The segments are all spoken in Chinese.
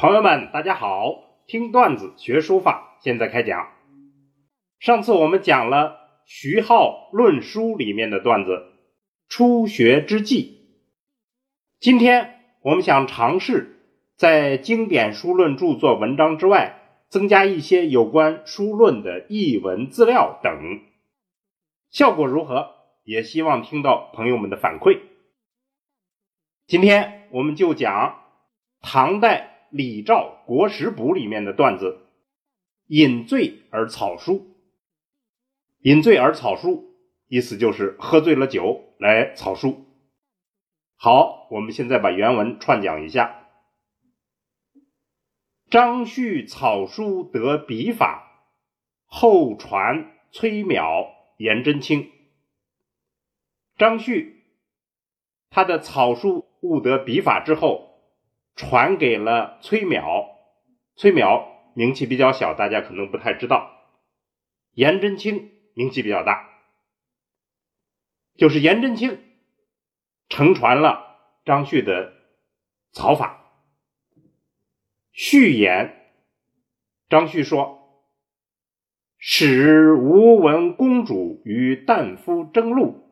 朋友们，大家好！听段子学书法，现在开讲。上次我们讲了徐浩论书里面的段子《初学之际》，今天我们想尝试在经典书论著作文章之外，增加一些有关书论的译文资料等，效果如何？也希望听到朋友们的反馈。今天我们就讲唐代。李照《国史补》里面的段子，饮醉而草书。饮醉而草书，意思就是喝醉了酒来草书。好，我们现在把原文串讲一下。张旭草书得笔法，后传崔邈、颜真卿。张旭他的草书悟得笔法之后。传给了崔邈，崔邈名气比较小，大家可能不太知道。颜真卿名气比较大，就是颜真卿承传了张旭的草法。序言，张旭说：“使吴文公主与旦夫争路，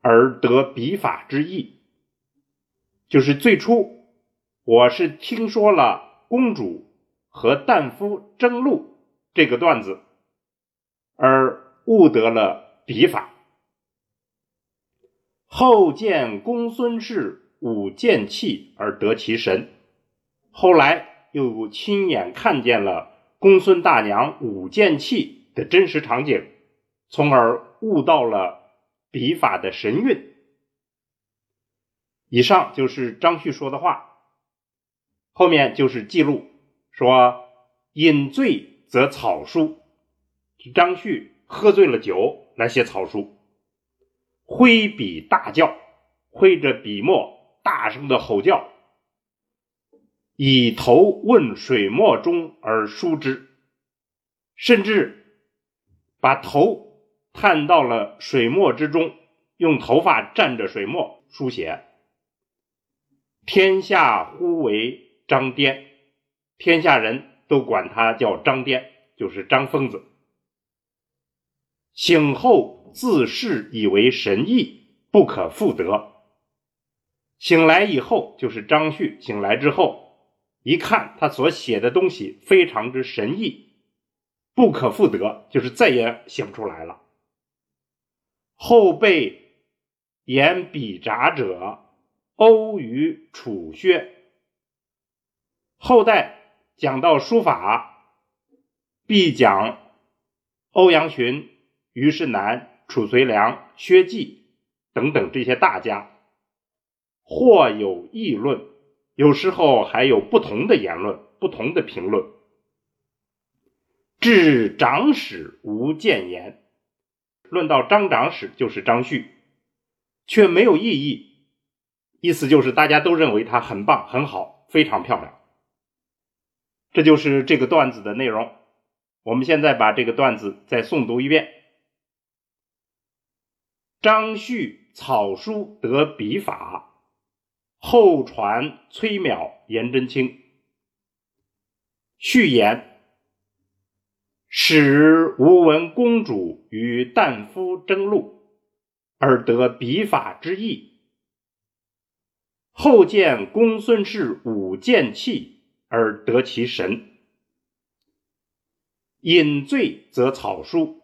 而得笔法之意。”就是最初。我是听说了公主和旦夫争路这个段子，而悟得了笔法。后见公孙氏舞剑器而得其神，后来又亲眼看见了公孙大娘舞剑器的真实场景，从而悟到了笔法的神韵。以上就是张旭说的话。后面就是记录说，饮醉则草书。张旭喝醉了酒来写草书，挥笔大叫，挥着笔墨大声的吼叫，以头问水墨中而书之，甚至把头探到了水墨之中，用头发蘸着水墨书写。天下呼为。张颠，天下人都管他叫张颠，就是张疯子。醒后自视以为神意，不可复得。醒来以后，就是张旭醒来之后，一看他所写的东西非常之神异，不可复得，就是再也写不出来了。后被言笔札者欧于楚薛。后代讲到书法，必讲欧阳询、虞世南、褚遂良、薛稷等等这些大家，或有议论，有时候还有不同的言论、不同的评论。至长史无谏言，论到张长史就是张旭，却没有异议，意思就是大家都认为他很棒、很好、非常漂亮。这就是这个段子的内容。我们现在把这个段子再诵读一遍：张旭草书得笔法，后传崔邈、颜真卿。序言：使吴文公主与旦夫争路，而得笔法之意。后见公孙氏舞剑气。而得其神，饮醉则草书，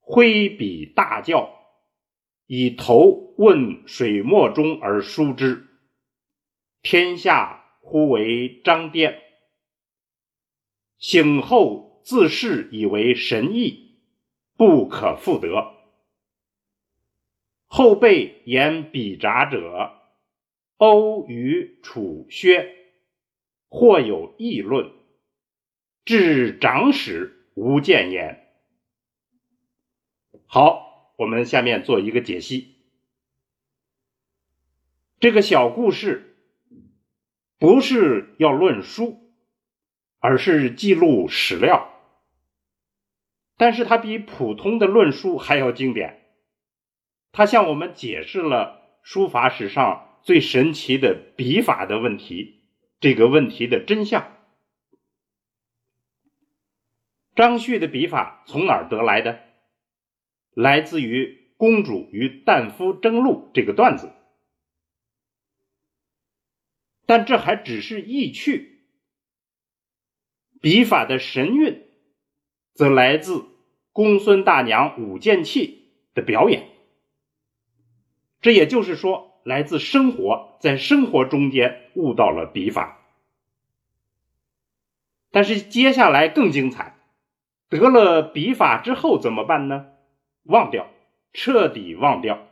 挥笔大叫，以头问水墨中而书之。天下呼为张颠。醒后自视以为神意，不可复得。后辈言笔札者，欧于楚薛。或有议论，至长史无谏言。好，我们下面做一个解析。这个小故事不是要论书，而是记录史料。但是它比普通的论书还要经典，它向我们解释了书法史上最神奇的笔法的问题。这个问题的真相。张旭的笔法从哪儿得来的？来自于《公主与旦夫争路》这个段子，但这还只是意趣。笔法的神韵，则来自公孙大娘舞剑器的表演。这也就是说，来自生活，在生活中间悟到了笔法。但是接下来更精彩，得了笔法之后怎么办呢？忘掉，彻底忘掉。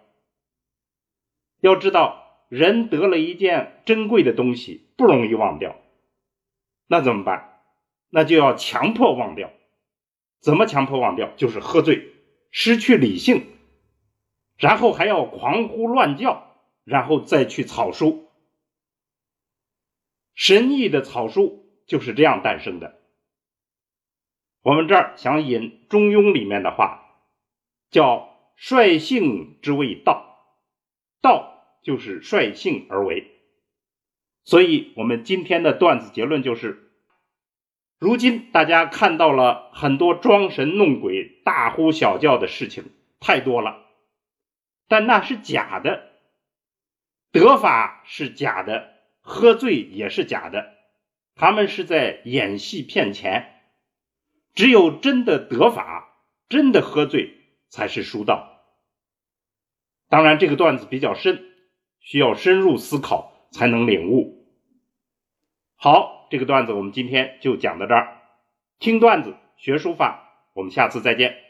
要知道。人得了一件珍贵的东西，不容易忘掉，那怎么办？那就要强迫忘掉。怎么强迫忘掉？就是喝醉，失去理性，然后还要狂呼乱叫，然后再去草书。神异的草书就是这样诞生的。我们这儿想引《中庸》里面的话，叫“率性之谓道”，道。就是率性而为，所以我们今天的段子结论就是：如今大家看到了很多装神弄鬼、大呼小叫的事情太多了，但那是假的，得法是假的，喝醉也是假的，他们是在演戏骗钱。只有真的得法、真的喝醉才是书道。当然，这个段子比较深。需要深入思考才能领悟。好，这个段子我们今天就讲到这儿。听段子学书法，我们下次再见。